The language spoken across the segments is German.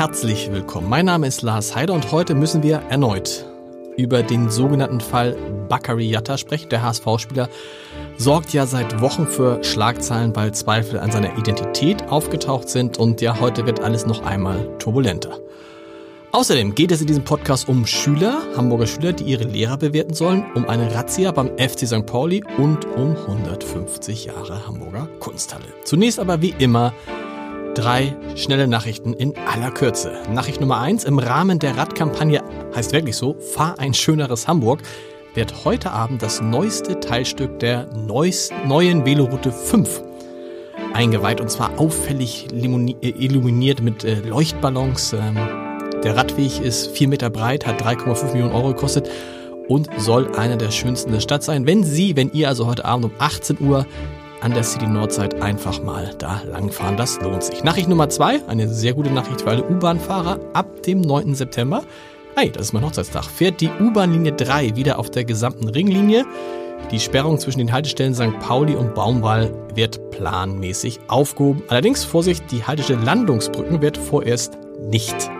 Herzlich willkommen. Mein Name ist Lars Heider und heute müssen wir erneut über den sogenannten Fall Bakary Yatta sprechen. Der HSV-Spieler sorgt ja seit Wochen für Schlagzeilen, weil Zweifel an seiner Identität aufgetaucht sind und ja, heute wird alles noch einmal turbulenter. Außerdem geht es in diesem Podcast um Schüler, Hamburger Schüler, die ihre Lehrer bewerten sollen, um eine Razzia beim FC St. Pauli und um 150 Jahre Hamburger Kunsthalle. Zunächst aber wie immer drei schnelle Nachrichten in aller Kürze. Nachricht Nummer eins im Rahmen der Radkampagne heißt wirklich so, fahr ein schöneres Hamburg wird heute Abend das neueste Teilstück der neuesten, neuen Veloroute 5 eingeweiht und zwar auffällig äh, illuminiert mit äh, Leuchtballons. Ähm, der Radweg ist vier Meter breit, hat 3,5 Millionen Euro gekostet und soll einer der schönsten der Stadt sein. Wenn Sie, wenn ihr also heute Abend um 18 Uhr an der City Nordzeit einfach mal da langfahren, das lohnt sich. Nachricht Nummer zwei, eine sehr gute Nachricht für alle U-Bahn-Fahrer. Ab dem 9. September, hey, das ist mein Hochzeitstag, fährt die U-Bahn-Linie 3 wieder auf der gesamten Ringlinie. Die Sperrung zwischen den Haltestellen St. Pauli und Baumwall wird planmäßig aufgehoben. Allerdings, Vorsicht, die Haltestelle Landungsbrücken wird vorerst nicht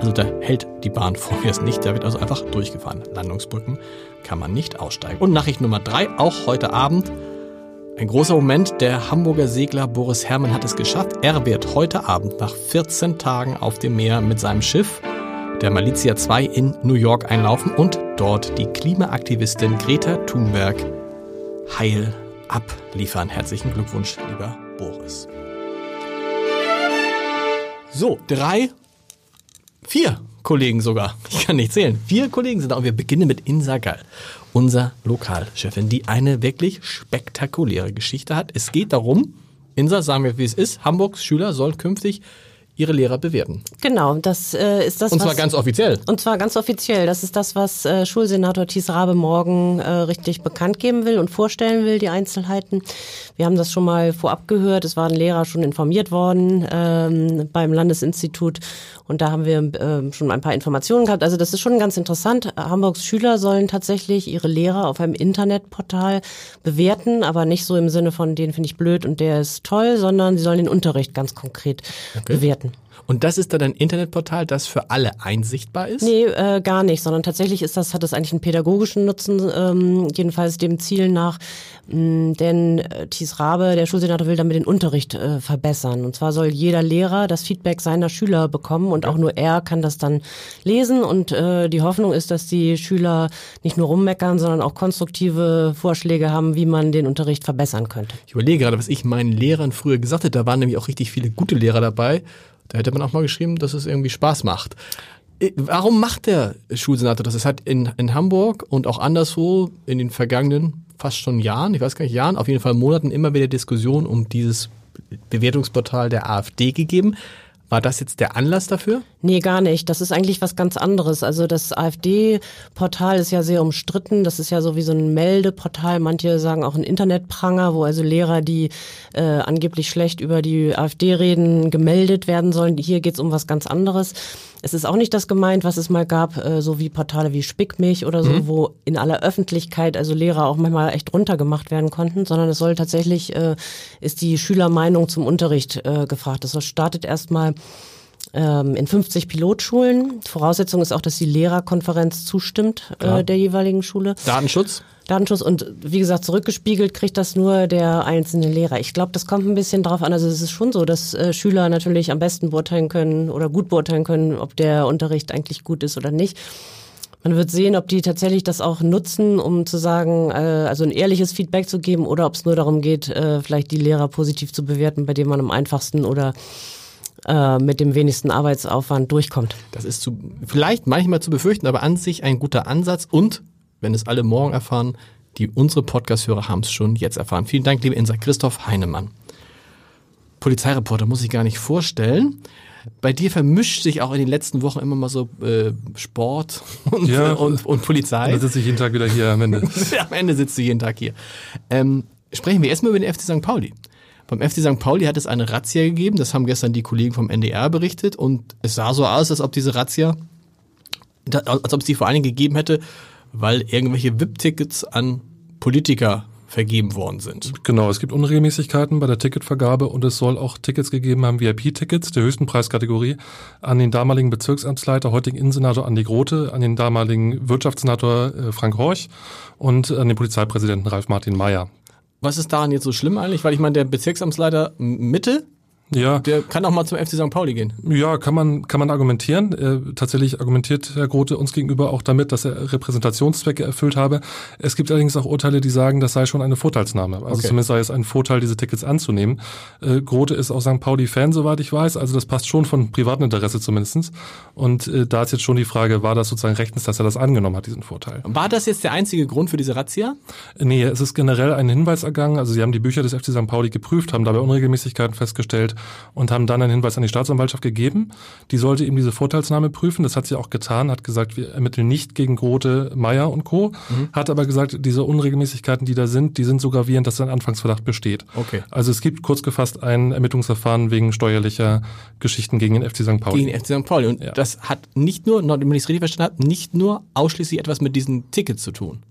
also da hält die Bahn vorerst nicht, da wird also einfach durchgefahren. Landungsbrücken kann man nicht aussteigen. Und Nachricht Nummer drei, auch heute Abend. Ein großer Moment, der Hamburger Segler Boris Herrmann hat es geschafft. Er wird heute Abend nach 14 Tagen auf dem Meer mit seinem Schiff, der Malizia 2, in New York einlaufen und dort die Klimaaktivistin Greta Thunberg heil abliefern. Herzlichen Glückwunsch, lieber Boris. So, drei Vier Kollegen sogar. Ich kann nicht zählen. Vier Kollegen sind da. Und wir beginnen mit Insa Gall, unser Lokalchefin, die eine wirklich spektakuläre Geschichte hat. Es geht darum, Insa, sagen wir, wie es ist, Hamburgs Schüler sollen künftig ihre Lehrer bewerten. Genau, das äh, ist das. Und zwar was, ganz offiziell. Und zwar ganz offiziell. Das ist das, was äh, Schulsenator Thies Rabe morgen äh, richtig bekannt geben will und vorstellen will, die Einzelheiten. Wir haben das schon mal vorab gehört. Es waren Lehrer schon informiert worden ähm, beim Landesinstitut und da haben wir äh, schon ein paar Informationen gehabt. Also das ist schon ganz interessant. Hamburgs Schüler sollen tatsächlich ihre Lehrer auf einem Internetportal bewerten, aber nicht so im Sinne von, den finde ich blöd und der ist toll, sondern sie sollen den Unterricht ganz konkret okay. bewerten. Und das ist dann ein Internetportal, das für alle einsichtbar ist? Nee, äh, gar nicht, sondern tatsächlich ist das, hat das eigentlich einen pädagogischen Nutzen, ähm, jedenfalls dem Ziel nach, mh, denn äh, Thies Rabe, der Schulsenator, will damit den Unterricht äh, verbessern. Und zwar soll jeder Lehrer das Feedback seiner Schüler bekommen und auch nur er kann das dann lesen. Und äh, die Hoffnung ist, dass die Schüler nicht nur rummeckern, sondern auch konstruktive Vorschläge haben, wie man den Unterricht verbessern könnte. Ich überlege gerade, was ich meinen Lehrern früher gesagt hätte. Da waren nämlich auch richtig viele gute Lehrer dabei. Da hätte man auch mal geschrieben, dass es irgendwie Spaß macht. Warum macht der Schulsenator das? Es hat in, in Hamburg und auch anderswo in den vergangenen fast schon Jahren, ich weiß gar nicht, Jahren, auf jeden Fall Monaten immer wieder Diskussionen um dieses Bewertungsportal der AfD gegeben. War das jetzt der Anlass dafür? Nee, gar nicht. Das ist eigentlich was ganz anderes. Also das AfD-Portal ist ja sehr umstritten. Das ist ja so wie so ein Meldeportal. Manche sagen auch ein Internetpranger, wo also Lehrer, die äh, angeblich schlecht über die AfD reden, gemeldet werden sollen. Hier geht's um was ganz anderes. Es ist auch nicht das gemeint, was es mal gab, äh, so wie Portale wie Spickmich oder so, mhm. wo in aller Öffentlichkeit also Lehrer auch manchmal echt runtergemacht werden konnten, sondern es soll tatsächlich, äh, ist die Schülermeinung zum Unterricht äh, gefragt. Das startet erstmal in 50 Pilotschulen. Voraussetzung ist auch, dass die Lehrerkonferenz zustimmt äh, der jeweiligen Schule. Datenschutz? Datenschutz und wie gesagt, zurückgespiegelt kriegt das nur der einzelne Lehrer. Ich glaube, das kommt ein bisschen drauf an. Also es ist schon so, dass äh, Schüler natürlich am besten beurteilen können oder gut beurteilen können, ob der Unterricht eigentlich gut ist oder nicht. Man wird sehen, ob die tatsächlich das auch nutzen, um zu sagen, äh, also ein ehrliches Feedback zu geben oder ob es nur darum geht, äh, vielleicht die Lehrer positiv zu bewerten, bei denen man am einfachsten oder äh, mit dem wenigsten Arbeitsaufwand durchkommt. Das ist zu, vielleicht manchmal zu befürchten, aber an sich ein guter Ansatz und wenn es alle morgen erfahren, die unsere Podcast-Hörer haben es schon jetzt erfahren. Vielen Dank, liebe Insa Christoph Heinemann. Polizeireporter, muss ich gar nicht vorstellen. Bei dir vermischt sich auch in den letzten Wochen immer mal so äh, Sport und, Ja. und, und Polizei. Dann sitze ich jeden Tag wieder hier am Ende. Am Ende sitzt du jeden Tag hier. Ähm, sprechen wir erstmal über den FC St. Pauli. Beim FC St. Pauli hat es eine Razzia gegeben, das haben gestern die Kollegen vom NDR berichtet und es sah so aus, als ob diese Razzia, als ob es die vor allen Dingen gegeben hätte, weil irgendwelche VIP-Tickets an Politiker vergeben worden sind. Genau, es gibt Unregelmäßigkeiten bei der Ticketvergabe und es soll auch Tickets gegeben haben, VIP-Tickets der höchsten Preiskategorie, an den damaligen Bezirksamtsleiter, heutigen Innensenator Andi Grote, an den damaligen Wirtschaftssenator äh, Frank Horch und an den Polizeipräsidenten Ralf Martin Mayer. Was ist daran jetzt so schlimm eigentlich? Weil ich meine, der Bezirksamtsleiter Mitte, Ja, der kann auch mal zum FC St. Pauli gehen. Ja, kann man, kann man argumentieren. Äh, tatsächlich argumentiert Herr Grote uns gegenüber auch damit, dass er Repräsentationszwecke erfüllt habe. Es gibt allerdings auch Urteile, die sagen, das sei schon eine Vorteilsnahme. Also Okay. zumindest sei es ein Vorteil, diese Tickets anzunehmen. Äh, Grote ist auch St. Pauli-Fan, soweit ich weiß. Also das passt schon von privatem Interesse zumindestens. Und äh, da ist jetzt schon die Frage, war das sozusagen rechtens, dass er das angenommen hat, diesen Vorteil? War das jetzt der einzige Grund für diese Razzia? Nee, es ist generell ein Hinweis ergangen. Also sie haben die Bücher des FC St. Pauli geprüft, haben dabei Unregelmäßigkeiten festgestellt und haben dann einen Hinweis an die Staatsanwaltschaft gegeben. Die sollte eben diese Vorteilsnahme prüfen. Das hat sie auch getan, hat gesagt, wir ermitteln nicht gegen Grote, Meier und Co. Hat aber gesagt, diese Unregelmäßigkeiten, die da sind, die sind so gravierend, dass ein Anfangsverdacht besteht. Okay. Also es gibt kurz gefasst ein Ermittlungsverfahren wegen steuerlicher Geschichten gegen den FC St. Pauli. gegen den FC St. Pauli. Und Ja. das hat nicht nur, wenn ich es richtig verstanden habe, nicht nur ausschließlich etwas mit diesen Tickets zu tun.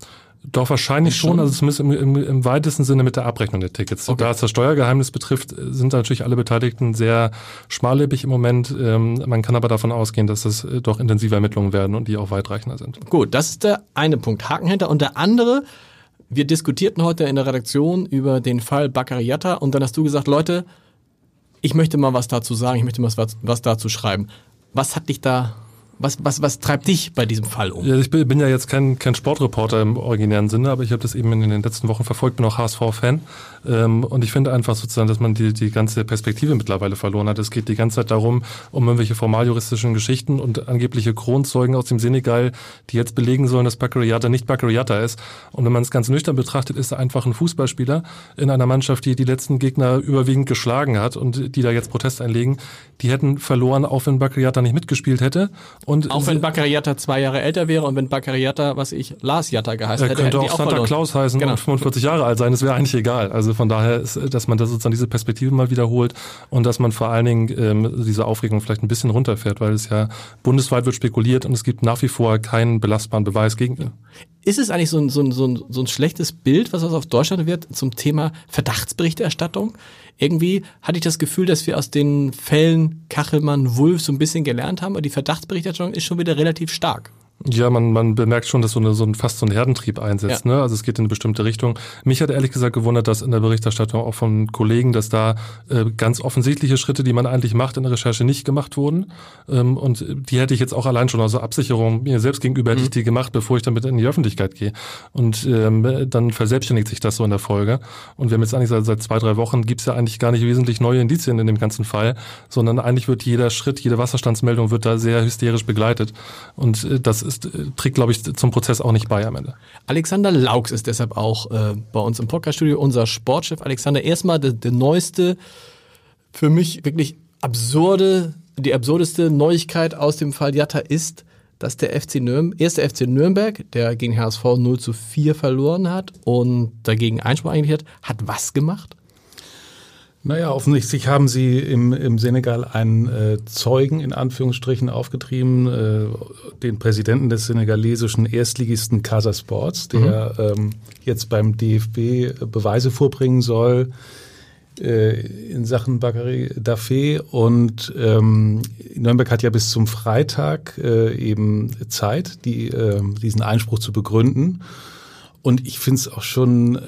Doch, wahrscheinlich Schon? schon, also zumindest im, im, im weitesten Sinne mit der Abrechnung der Tickets. Okay. Da es das Steuergeheimnis betrifft, sind da natürlich alle Beteiligten sehr schmallippig im Moment. Ähm, man kann aber davon ausgehen, dass das äh, doch intensive Ermittlungen werden und die auch weitreichender sind. Gut, das ist der eine Punkt. Haken hinter. Und der andere, wir diskutierten heute in der Redaktion über den Fall Bakariata und dann hast du gesagt, Leute, ich möchte mal was dazu sagen, ich möchte mal was, was dazu schreiben. Was hat dich da, was, was, was treibt dich bei diesem Fall um? Ja, ich bin, ja jetzt kein, kein Sportreporter im originären Sinne, aber ich habe das eben in den letzten Wochen verfolgt, bin auch HSV-Fan. Ähm, und ich finde einfach sozusagen, dass man die, die ganze Perspektive mittlerweile verloren hat. Es geht die ganze Zeit darum, um irgendwelche formaljuristischen Geschichten und angebliche Kronzeugen aus dem Senegal, die jetzt belegen sollen, dass Bakariata nicht Bakariata ist. Und wenn man es ganz nüchtern betrachtet, ist er einfach ein Fußballspieler in einer Mannschaft, die die letzten Gegner überwiegend geschlagen hat und die da jetzt Protest einlegen. Die hätten verloren, auch wenn Bakariata nicht mitgespielt hätte. Und Auch wenn Bakariata zwei Jahre älter wäre und wenn Bakariata, was ich, Lars Jatta geheißen er hätte, könnte die auch Santa verloren. Claus heißen Genau. und 45 Jahre alt sein, das wäre eigentlich egal. Also von daher ist, dass man da sozusagen diese Perspektive mal wiederholt und dass man vor allen Dingen ähm, diese Aufregung vielleicht ein bisschen runterfährt, weil es ja bundesweit wird spekuliert und es gibt nach wie vor keinen belastbaren Beweis gegen ihn. Ist es eigentlich so ein, so, ein, so, ein, so ein schlechtes Bild, was auf Deutschland wird zum Thema Verdachtsberichterstattung? Irgendwie hatte ich das Gefühl, dass wir aus den Fällen Kachelmann, Wulff so ein bisschen gelernt haben, aber die Verdachtsberichterstattung ist schon wieder relativ stark. Ja, man, man bemerkt schon, dass so, eine, so ein fast so ein Herdentrieb einsetzt. Ja. Ne? Also es geht in eine bestimmte Richtung. Mich hat ehrlich gesagt gewundert, dass in der Berichterstattung auch von Kollegen, dass da äh, ganz offensichtliche Schritte, die man eigentlich macht in der Recherche, nicht gemacht wurden. Ähm, und die hätte ich jetzt auch allein schon, also Absicherung mir selbst gegenüber hätte ich die gemacht, bevor ich damit in die Öffentlichkeit gehe. Und ähm, dann verselbstständigt sich das so in der Folge. Und wir haben jetzt eigentlich seit, seit zwei, drei Wochen gibt's ja eigentlich gar nicht wesentlich neue Indizien in dem ganzen Fall, sondern eigentlich wird jeder Schritt, jede Wasserstandsmeldung wird da sehr hysterisch begleitet. Und äh, das ist, äh, trägt, glaube ich, zum Prozess auch nicht bei am Ende. Alexander Laux ist deshalb auch äh, bei uns im Podcaststudio unser Sportchef. Alexander, erstmal der, der neueste, für mich wirklich absurde, die absurdeste Neuigkeit aus dem Fall Jatta ist, dass der FC Nürnberg, erste FC Nürnberg, der gegen HSV 0 zu 4 verloren hat und dagegen Einspruch eigentlich hat, hat was gemacht? Naja, offensichtlich haben sie im, im Senegal einen äh, Zeugen in Anführungsstrichen aufgetrieben, äh, den Präsidenten des senegalesischen Erstligisten Casa Sports, der ähm, jetzt beim DFB Beweise vorbringen soll äh, in Sachen Bakary Dafé. Und ähm, Nürnberg hat ja bis zum Freitag äh, eben Zeit, die, äh, diesen Einspruch zu begründen. Und ich finde es auch schon, äh,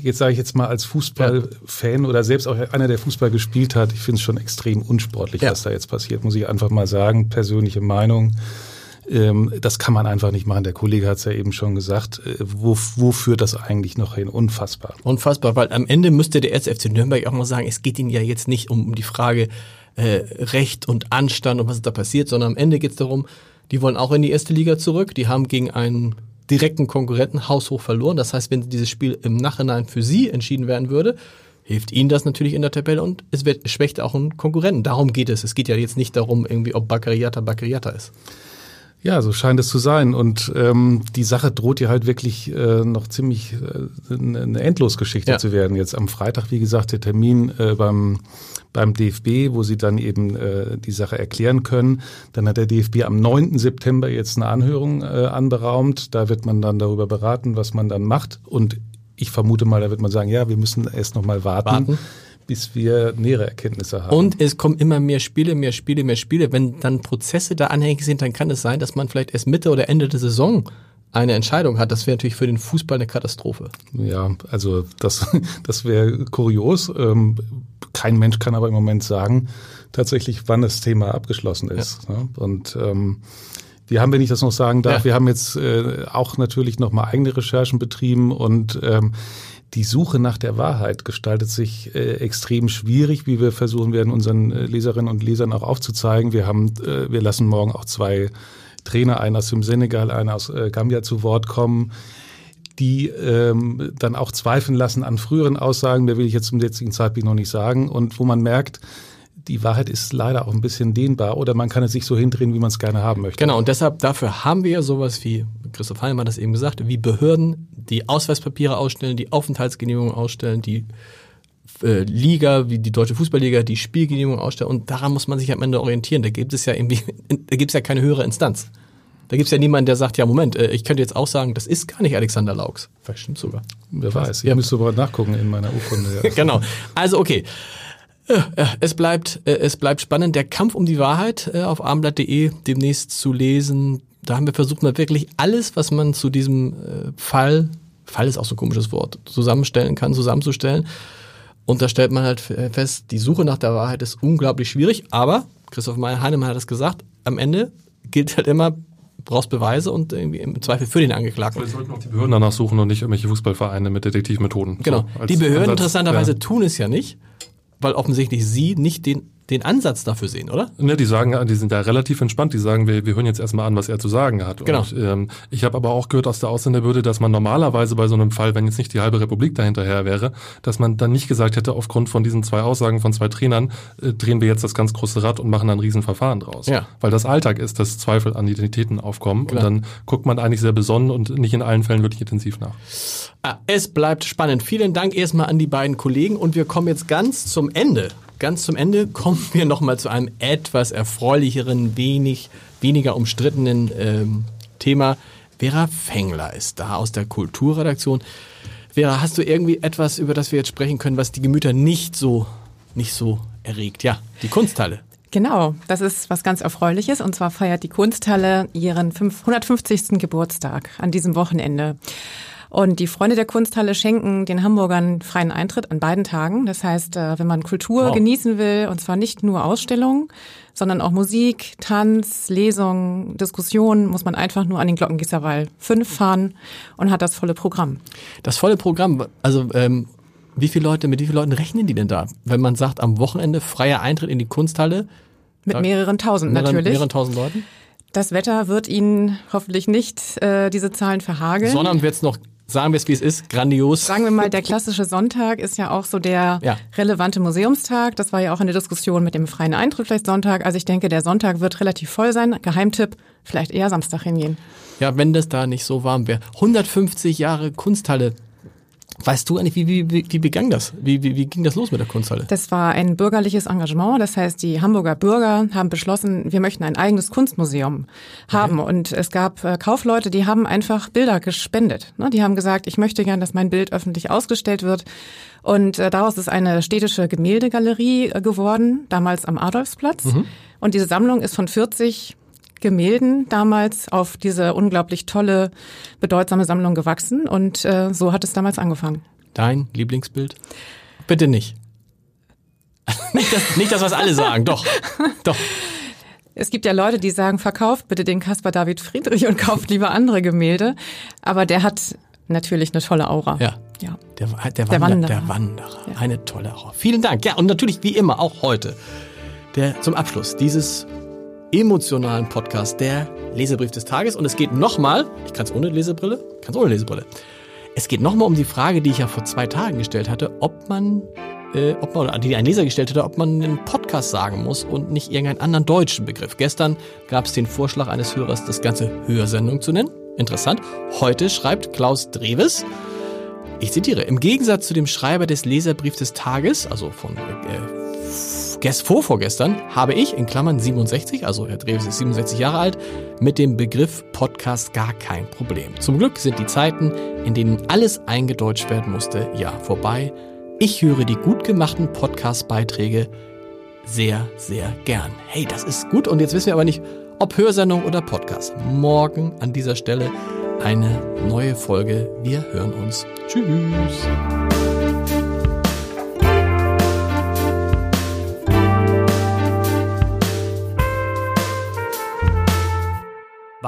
jetzt sage ich jetzt mal als Fußballfan oder selbst auch einer, der Fußball gespielt hat, ich finde es schon extrem unsportlich, Ja. was da jetzt passiert, muss ich einfach mal sagen. Persönliche Meinung. Ähm, das kann man einfach nicht machen. Der Kollege hat es ja eben schon gesagt. Äh, wo, wo führt das eigentlich noch hin? Unfassbar. Unfassbar, weil am Ende müsste der FC Nürnberg auch mal sagen, es geht ihnen ja jetzt nicht um die Frage äh, Recht und Anstand und was da passiert, sondern am Ende geht es darum, die wollen auch in die erste Liga zurück, die haben gegen einen direkten Konkurrenten haushoch verloren. Das heißt, wenn dieses Spiel im Nachhinein für sie entschieden werden würde, hilft ihnen das natürlich in der Tabelle und es wird, schwächt auch einen Konkurrenten. Darum geht es. Es geht ja jetzt nicht darum, irgendwie, ob Bakariata Bakariata ist. Ja, so scheint es zu sein. Und ähm, die Sache droht ja halt wirklich äh, noch ziemlich äh, eine Endlosgeschichte ja. zu werden. Jetzt am Freitag, wie gesagt, der Termin äh, beim, beim DFB, wo sie dann eben äh, die Sache erklären können. Dann hat der DFB am 9. September jetzt eine Anhörung äh, anberaumt. Da wird man dann darüber beraten, was man dann macht. Und ich vermute mal, da wird man sagen, ja, wir müssen erst noch mal warten. warten bis wir nähere Erkenntnisse haben. Und es kommen immer mehr Spiele, mehr Spiele, mehr Spiele. Wenn dann Prozesse da anhängig sind, dann kann es sein, dass man vielleicht erst Mitte oder Ende der Saison eine Entscheidung hat. Das wäre natürlich für den Fußball eine Katastrophe. Ja, also das, das wäre kurios. Ähm, kein Mensch kann aber im Moment sagen, tatsächlich, wann das Thema abgeschlossen ist. Ja. Und ähm, wir haben, wenn ich das noch sagen darf, ja. wir haben jetzt äh, auch natürlich nochmal eigene Recherchen betrieben und ähm, die Suche nach der Wahrheit gestaltet sich äh, extrem schwierig, wie wir versuchen werden, unseren äh, Leserinnen und Lesern auch aufzuzeigen. Wir haben, äh, wir lassen morgen auch zwei Trainer, einen aus dem Senegal, einen aus äh, Gambia zu Wort kommen, die ähm, dann auch zweifeln lassen an früheren Aussagen, der will ich jetzt zum jetzigen Zeitpunkt noch nicht sagen, und wo man merkt, die Wahrheit ist leider auch ein bisschen dehnbar oder man kann es sich so hindrehen, wie man es gerne haben möchte. Genau, und deshalb, dafür haben wir ja sowas wie, Christoph Heinemann hat das eben gesagt, wie Behörden, die Ausweispapiere ausstellen, die Aufenthaltsgenehmigungen ausstellen, die äh, Liga, wie die Deutsche Fußballliga, die Spielgenehmigung ausstellen und daran muss man sich am Ende orientieren. Da gibt es ja irgendwie, da gibt es ja keine höhere Instanz. Da gibt es ja niemanden, der sagt, ja Moment, äh, ich könnte jetzt auch sagen, das ist gar nicht Alexander Laux. Vielleicht stimmt sogar. Wer weiß, ich ja. müsste aber nachgucken in meiner Urkunde. Ja. genau. Also okay. Es bleibt, äh, es bleibt spannend. Der Kampf um die Wahrheit äh, auf armblatt.de demnächst zu lesen. Da haben wir versucht, mal wirklich alles, was man zu diesem äh, Fall, Fall ist auch so ein komisches Wort, zusammenstellen kann, zusammenzustellen. Und da stellt man halt fest, die Suche nach der Wahrheit ist unglaublich schwierig. Aber, Christoph Heinemann hat es gesagt, am Ende gilt halt immer, brauchst Beweise und irgendwie im Zweifel für den Angeklagten. Vielleicht sollten auch die Behörden danach suchen und nicht irgendwelche Fußballvereine mit Detektivmethoden. Genau. So, die Behörden Ansatz, interessanterweise ja. tun es ja nicht weil offensichtlich Sie nicht den den Ansatz dafür sehen, oder? Ne, die sagen, die sind da relativ entspannt. Die sagen, wir, wir hören jetzt erstmal an, was er zu sagen hat. Genau. Und, ähm, ich habe aber auch gehört aus der Ausländerbehörde, dass man normalerweise bei so einem Fall, wenn jetzt nicht die halbe Republik dahinterher wäre, dass man dann nicht gesagt hätte, aufgrund von diesen zwei Aussagen von zwei Trainern äh, drehen wir jetzt das ganz große Rad und machen dann ein Riesenverfahren draus. Ja. Weil das Alltag ist, dass Zweifel an Identitäten aufkommen Klar. und dann guckt man eigentlich sehr besonnen und nicht in allen Fällen wirklich intensiv nach. Ah, es bleibt spannend. Vielen Dank erstmal an die beiden Kollegen und wir kommen jetzt ganz zum Ende ganz zum Ende kommen wir nochmal zu einem etwas erfreulicheren, wenig, weniger umstrittenen ähm, Thema. Vera Fengler ist da aus der Kulturredaktion. Vera, hast du irgendwie etwas, über das wir jetzt sprechen können, was die Gemüter nicht so, nicht so erregt? Ja, die Kunsthalle. Genau, das ist was ganz Erfreuliches. Und zwar feiert die Kunsthalle ihren 150. Geburtstag an diesem Wochenende. Und die Freunde der Kunsthalle schenken den Hamburgern freien Eintritt an beiden Tagen. Das heißt, äh, wenn man Kultur wow. genießen will, und zwar nicht nur Ausstellungen, sondern auch Musik, Tanz, Lesungen, Diskussionen, muss man einfach nur an den Glockengießerwall 5 fahren und hat das volle Programm. Das volle Programm, also ähm, wie viele Leute, mit wie vielen Leuten rechnen die denn da? Wenn man sagt, am Wochenende freier Eintritt in die Kunsthalle? Mit mehreren tausend mehreren, natürlich. Mehreren tausend Leuten? Das Wetter wird Ihnen hoffentlich nicht äh, diese Zahlen verhageln. Sondern wird es noch sagen wir es, wie es ist, grandios. Sagen wir mal, der klassische Sonntag ist ja auch so der ja. relevante Museumstag. Das war ja auch eine Diskussion mit dem freien Eintritt vielleicht Sonntag. Also ich denke, der Sonntag wird relativ voll sein. Geheimtipp, vielleicht eher Samstag hingehen. Ja, wenn das da nicht so warm wäre. 150 Jahre Kunsthalle Weißt du eigentlich, wie, wie, wie, begann das? Wie, wie, wie ging das los mit der Kunsthalle? Das war ein bürgerliches Engagement. Das heißt, die Hamburger Bürger haben beschlossen, wir möchten ein eigenes Kunstmuseum haben. Okay. Und es gab äh, Kaufleute, die haben einfach Bilder gespendet. Ne? Die haben gesagt, ich möchte gern, dass mein Bild öffentlich ausgestellt wird. Und äh, daraus ist eine städtische Gemäldegalerie äh, geworden, damals am Adolfsplatz. Mhm. Und diese Sammlung ist von 40 Gemälden damals auf diese unglaublich tolle, bedeutsame Sammlung gewachsen und äh, so hat es damals angefangen. Dein Lieblingsbild? Bitte nicht. nicht, das, nicht das, was alle sagen, doch. Doch. Es gibt ja Leute, die sagen, verkauft bitte den Caspar David Friedrich und kauft lieber andere Gemälde. Aber der hat natürlich eine tolle Aura. Ja. ja. Der, der, der, der Wanderer. Der Wanderer. Ja. Eine tolle Aura. Vielen Dank. Ja, und natürlich wie immer auch heute der zum Abschluss dieses emotionalen Podcast, der Lesebrief des Tages. Und es geht nochmal, ich kann es ohne Lesebrille, kann es ohne Lesebrille. Es geht nochmal um die Frage, die ich ja vor zwei Tagen gestellt hatte, ob man äh, ob man, die ein Leser gestellt hätte, ob man einen Podcast sagen muss und nicht irgendeinen anderen deutschen Begriff. Gestern gab es den Vorschlag eines Hörers, das Ganze Hörsendung zu nennen. Interessant. Heute schreibt Klaus Dreves, ich zitiere, im Gegensatz zu dem Schreiber des Leserbriefs des Tages, also von äh, vor vorgestern, habe ich, in Klammern 67, also Herr Dreves ist 67 Jahre alt, mit dem Begriff Podcast gar kein Problem. Zum Glück sind die Zeiten, in denen alles eingedeutscht werden musste, ja vorbei. Ich höre die gut gemachten Podcast-Beiträge sehr, sehr gern. Hey, das ist gut und jetzt wissen wir aber nicht, ob Hörsendung oder Podcast. Morgen an dieser Stelle eine neue Folge. Wir hören uns. Tschüss.